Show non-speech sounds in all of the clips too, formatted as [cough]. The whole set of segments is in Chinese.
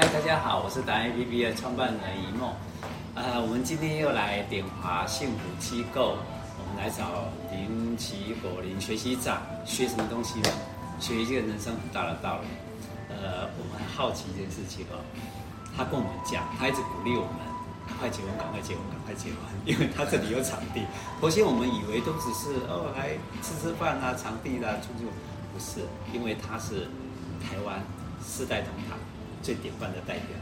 嗨，大家好，我是达人 APP 的创办人一梦。呃，我们今天又来点华幸福机构，我们来找林奇果林学习长，学什么东西呢？学一个人生很大的道理。呃，我们很好奇一件事情哦，他跟我们讲，他一直鼓励我们赶快结婚，赶快结婚，赶快结婚，因为他这里有场地。头先我们以为都只是哦来吃吃饭啊，场地啦、啊，出去，不是，因为他是台湾四代同堂。最典范的代表，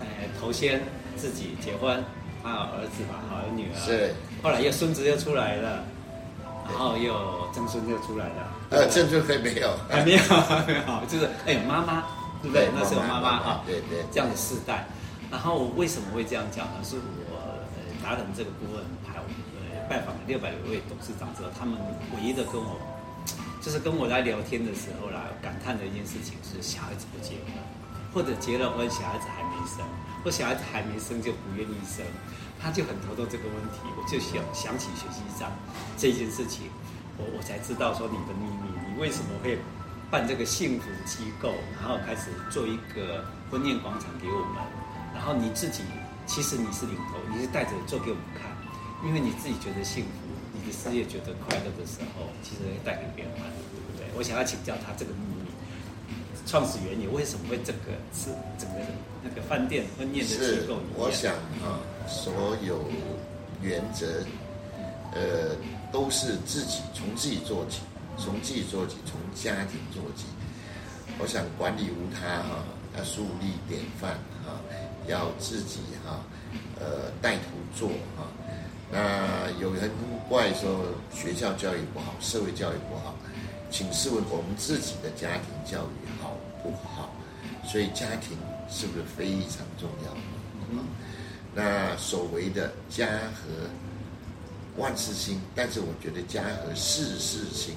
哎，头先自己结婚，还有儿子吧，还有女儿，是，后来又孙子又出来了，然后又曾孙又出来了，呃，曾孙还没有，还没有，还没有，就是哎，妈妈，对不对？那是我妈妈啊，对对，这样的世代。然后为什么会这样讲呢？是我达人这个部分还有呃拜访了六百多位董事长之后，他们唯一的跟我，就是跟我在聊天的时候啦，感叹的一件事情是小孩子不结婚。或者结了婚，小孩子还没生，或小孩子还没生就不愿意生，他就很头痛这个问题。我就想想起学习长这件事情，我我才知道说你的秘密，你为什么会办这个幸福机构，然后开始做一个婚宴广场给我们，然后你自己其实你是领头，你是带着做给我们看，因为你自己觉得幸福，你的事业觉得快乐的时候，其实会带给别人快乐，对不对？我想要请教他这个秘密。创始原因为什么会这个是整个那个饭店婚宴的机构？我想啊，所有原则，呃，都是自己从自己做起，从自己做起，从家庭做起。我想管理无他哈，要树立典范哈，要自己哈，呃，带头做哈。那有人怪说学校教育不好，社会教育不好，请试问我们自己的家庭教育好不好？所以家庭是不是非常重要？嗯，那所谓的家和万事兴，但是我觉得家和事事兴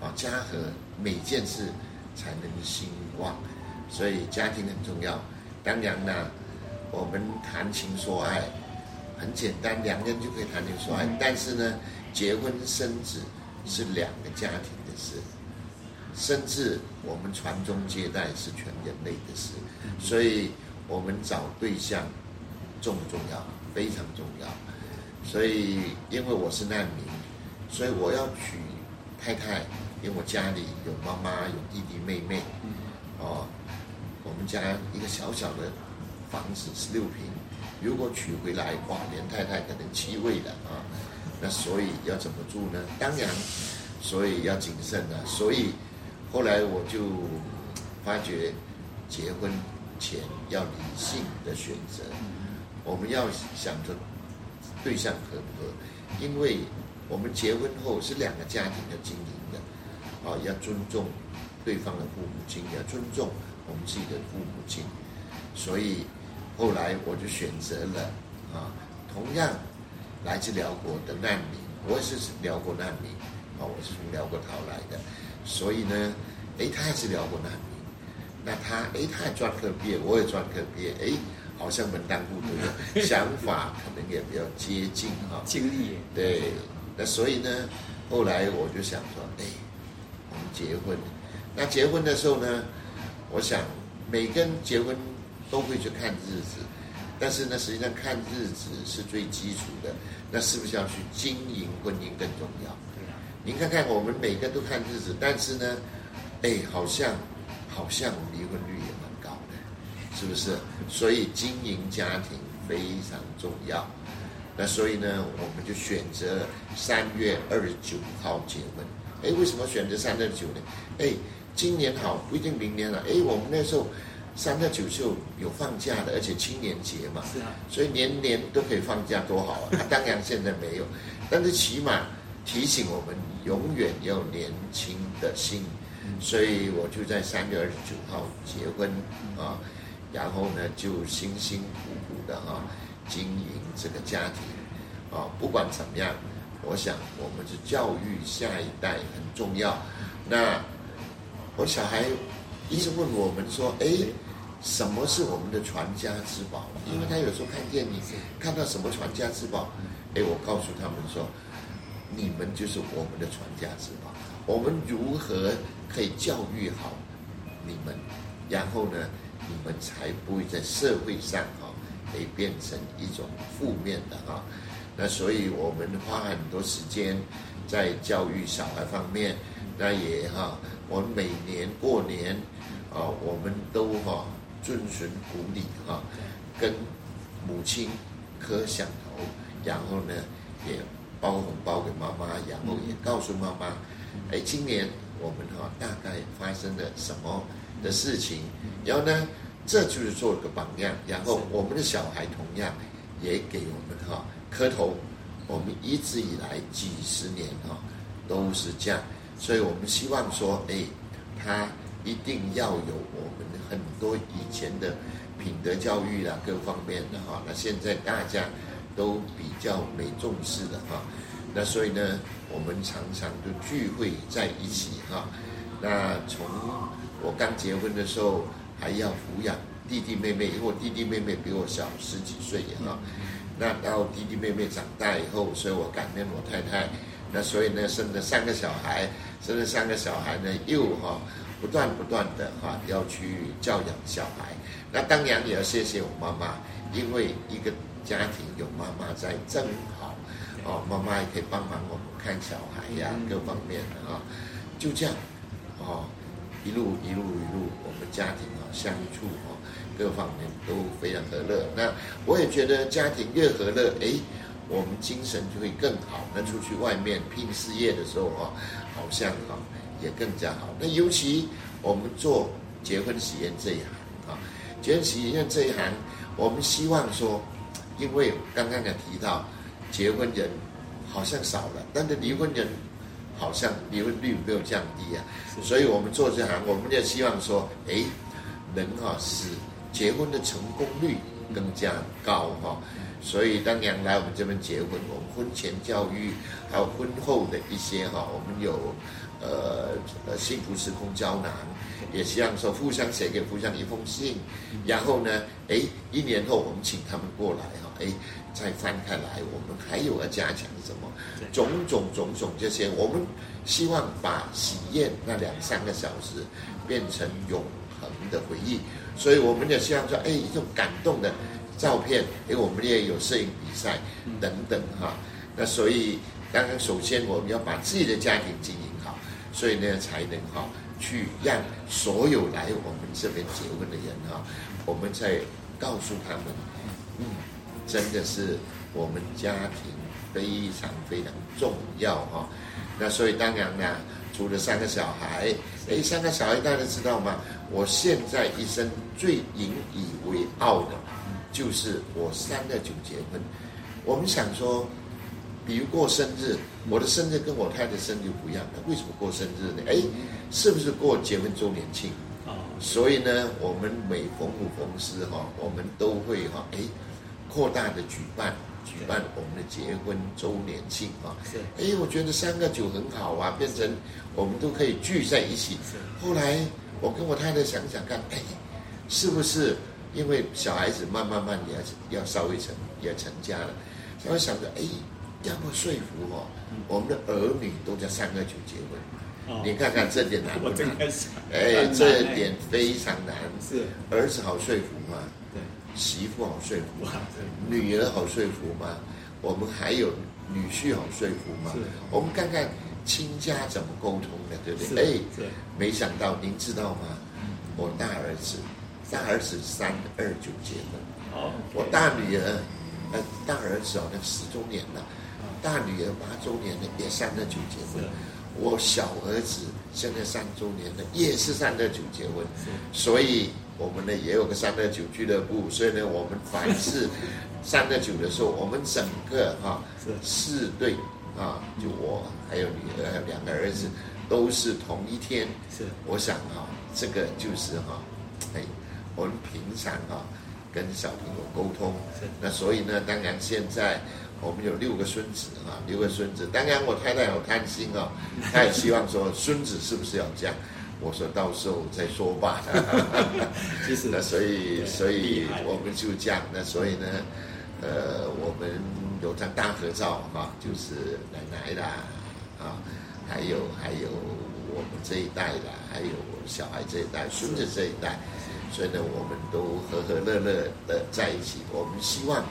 啊，家和每件事才能兴旺，所以家庭很重要。当然呢，我们谈情说爱很简单，两个人就可以谈情说爱。但是呢，结婚生子是两个家庭的事。甚至我们传宗接代是全人类的事，所以我们找对象重不重要？非常重要。所以因为我是难民，所以我要娶太太，因为我家里有妈妈、有弟弟妹妹。哦，我们家一个小小的房子十六平，如果娶回来，哇，连太太可能七位了啊。那所以要怎么住呢？当然，所以要谨慎啊。所以。后来我就发觉，结婚前要理性的选择，我们要想着对象合不合，因为我们结婚后是两个家庭的经营的，啊，要尊重对方的父母亲，要尊重我们自己的父母亲，所以后来我就选择了啊，同样来自辽国的难民，我也是辽国难民，啊，我是从辽国逃来的。所以呢，哎，他也是辽国难民，那他哎，他也专科毕业，我也专科毕业，哎，好像门当户对，[laughs] 想法可能也比较接近哈。经历对，那所以呢，后来我就想说，哎，我们结婚，那结婚的时候呢，我想每个人结婚都会去看日子，但是呢，实际上看日子是最基础的，那是不是要去经营婚姻更重要？您看看，我们每个人都看日子，但是呢，哎，好像好像离婚率也蛮高的，是不是？所以经营家庭非常重要。那所以呢，我们就选择三月二十九号结婚。哎，为什么选择三月二十九呢？哎，今年好不一定明年了。哎，我们那时候三月九就有放假的，而且青年节嘛，是啊，所以年年都可以放假，多好啊！当然现在没有，[laughs] 但是起码。提醒我们永远要年轻的心，所以我就在三月二十九号结婚啊，然后呢就辛辛苦苦的啊经营这个家庭啊，不管怎么样，我想我们是教育下一代很重要。那我小孩一直问我们说，哎，什么是我们的传家之宝？因为他有时候看电影看到什么传家之宝，哎，我告诉他们说。你们就是我们的传家之宝，我们如何可以教育好你们，然后呢，你们才不会在社会上哈，可以变成一种负面的哈。那所以我们花很多时间在教育小孩方面，那也哈，我们每年过年啊，我们都哈遵循古礼哈，跟母亲磕响头，然后呢也包红包给妈妈，然后也告诉妈妈，哎，今年我们哈大概发生了什么的事情，然后呢，这就是做了个榜样，然后我们的小孩同样也给我们哈。磕头，我们一直以来几十年哈都是这样，所以我们希望说，哎，他一定要有我们很多以前的品德教育啊，各方面的哈。那现在大家都比较没重视的哈，那所以呢，我们常常都聚会在一起哈。那从我刚结婚的时候，还要抚养弟弟妹妹，因为我弟弟妹妹比我小十几岁哈。那到弟弟妹妹长大以后，所以我感念我太太，那所以呢生了三个小孩，生了三个小孩呢又哈不断不断的哈要去教养小孩，那当然也要谢谢我妈妈，因为一个家庭有妈妈在正好，哦妈妈也可以帮忙我们看小孩呀各方面的啊，就这样，哦一路一路一路我们家庭啊相处哦。各方面都非常和乐，那我也觉得家庭越和乐，哎，我们精神就会更好。那出去外面拼事业的时候啊，好像啊也更加好。那尤其我们做结婚喜宴这一行啊，结婚喜宴这一行，我们希望说，因为刚刚也提到，结婚人好像少了，但是离婚人好像离婚率没有降低啊。所以我们做这行，我们就希望说，哎，能哈使。结婚的成功率更加高哈，所以当然来我们这边结婚，我们婚前教育还有婚后的一些哈，我们有呃呃幸福时空胶囊，也希望说互相写给互相一封信，然后呢，哎，一年后我们请他们过来哈，哎，再翻开来，我们还有要加强什么？种种种种这些，我们希望把喜宴那两三个小时变成永恒的回忆。所以我们也希望说，哎，一种感动的照片，哎，我们也有摄影比赛等等哈。那所以刚刚首先我们要把自己的家庭经营好，所以呢才能哈去让所有来我们这边结婚的人哈，我们再告诉他们，嗯，真的是我们家庭非常非常重要哈。那所以当然呢，除了三个小孩，哎，三个小孩大家知道吗？我现在一生最引以为傲的，就是我三个九结婚。我们想说，比如过生日，我的生日跟我太太生日不一样的，为什么过生日呢？哎，是不是过结婚周年庆？所以呢，我们每逢五逢十哈，我们都会哈，哎，扩大的举办举办我们的结婚周年庆啊。是。哎，我觉得三个九很好啊，变成我们都可以聚在一起。后来。我跟我太太想想看，哎，是不是因为小孩子慢慢慢也要稍微成也成家了，才会想着哎，要不说服哦，我们的儿女都在三二九结婚，哦、你看看这点难不难？[laughs] 哎，这点非常难。是儿子好说服吗？对，媳妇好说服吗？女儿好说服吗？我们还有女婿好说服吗？我们看看。亲家怎么沟通的，对不对？哎，没想到您知道吗？我大儿子，大儿子三二九结婚，我大女儿，呃，大儿子好像十周年了，大女儿八周年的也三二九结婚，我小儿子现在三周年的也是三二九结婚，所以我们呢也有个三二九俱乐部，所以呢我们凡是三二九的时候，我们整个哈四对。啊，就我还有女儿，还有两个儿子，都是同一天。是，我想哈、啊，这个就是哈、啊，哎，我们平常哈、啊、跟小朋友沟通。那所以呢，当然现在我们有六个孙子啊，六个孙子。当然我太太好贪心哦，[laughs] 她也希望说孙子是不是要这样？我说到时候再说吧。[laughs] 其实，[laughs] 那所以所以我们就这样。那所以呢，呃，我们。有张大合照哈，就是奶奶啦，啊，还有还有我们这一代的，还有小孩这一代，孙子这一代，所以呢，我们都和和乐乐的在一起。我们希望，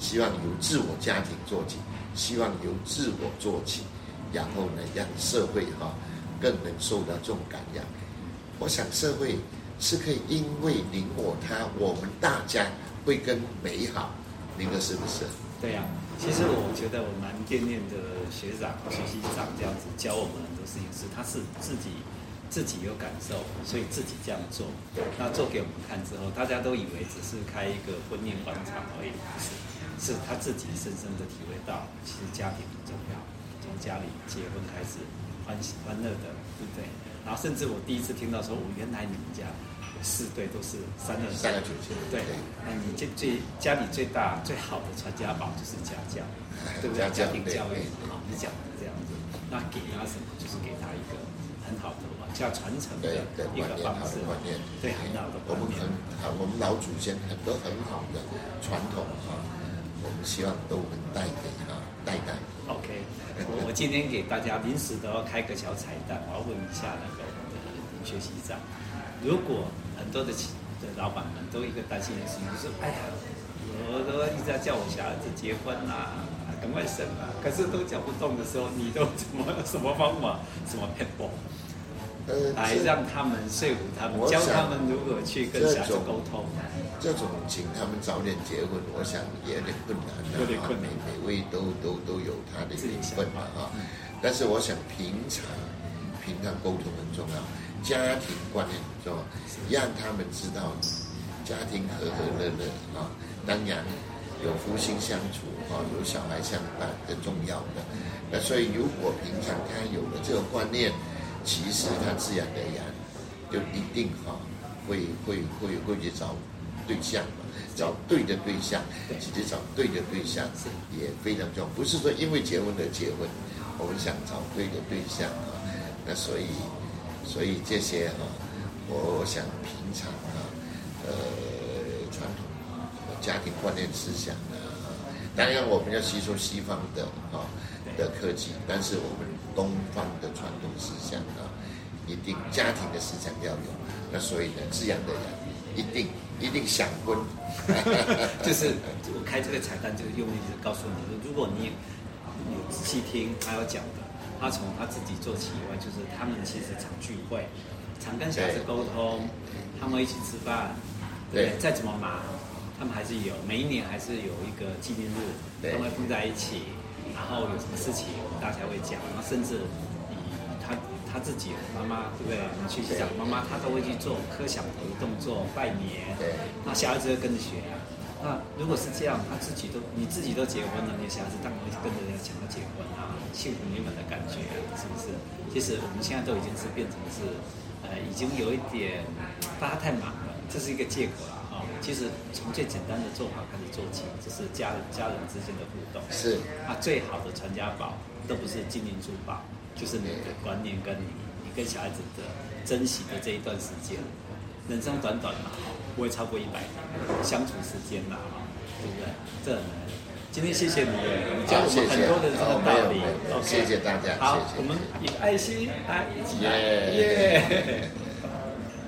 希望由自我家庭做起，希望由自我做起，然后呢，让社会哈更能受到这种感染。我想社会是可以因为你我他，我们大家会更美好。您说是不是？对呀、其实我觉得我蛮惦念的学长、学习长这样子教我们很多事情，是他是自己自己有感受，所以自己这样做。那做给我们看之后，大家都以为只是开一个婚宴广场而已，是，是他自己深深的体会到，其实家庭很重要，从家里结婚开始，欢喜欢乐的，对不对？然后甚至我第一次听到说，我原来你们家。四对都是三个三个主角，对，那你最最家里最大最好的传家宝就是家教，对不对？家庭教育，好，你讲的这样子，那给他什么？就是给他一个很好的往下传承的一个方式，对，很好的观念。好，我们老祖先很多很好的传统啊，我们希望都能带给他代代。OK，我我今天给大家临时都要开个小彩蛋，我要问一下那个林学习长，如果。很多的企的老板们都一个担心的事情，就是哎呀，我都一直在叫我小孩子结婚啊，赶快生啊，可是都讲不动的时候，你都怎么什么方法，什么 [laughs] 撇步，来让他们说服他们，教他们如何去跟小孩子沟通。这种请他们早点结婚，我想也有点困难的，有点困难。每位都都都有他的缘分嘛哈，但是我想平常平常沟通很重要。家庭观念很重要，让他们知道家庭和和乐乐啊，当然有夫妻相处啊，有小孩相伴很重要的。那所以如果平常他有了这个观念，其实他自然而然就一定哈会会会会去找对象嘛，找对的对象，其实找对的对象也非常重要。不是说因为结婚而结婚，我们想找对的对象啊，那所以。所以这些哈，我想平常啊，呃，传统家庭观念思想啊，当然我们要吸收西方的啊的科技，但是我们东方的传统思想啊，一定家庭的思想要有。那所以呢，这样的人一定一定想婚。[laughs] 就是我开这个彩蛋，这个用意就是告诉你，如果你有仔细听他要讲的。他从他自己做起以外，就是他们其实常聚会，常跟小孩子沟通，他们一起吃饭，对，再怎么忙，他们还是有每一年还是有一个纪念日，他们会碰在一起，然后有什么事情大家会讲，然后甚至以他他自己妈妈对不对？我们学习长妈妈她都会去做磕响头的动作拜年，那小孩子会跟着学。那如果是这样，他自己都你自己都结婚了，你小孩子当然会跟着人家讲要结婚啊，幸福美满的感觉，啊是不是？其实我们现在都已经是变成是，呃，已经有一点大家太忙了，这是一个借口了。其实从最简单的做法开始做起，就是家人家人之间的互动。是啊，最好的传家宝都不是金银珠宝，就是你的观念跟你你跟小孩子的珍惜的这一段时间。人生短短嘛，不会超过一百年，相处时间嘛，对不对？这很难。今天谢谢你，你教我们很多的这个道理。谢谢大家。好，我们以爱心来一起来，[laughs] 耶。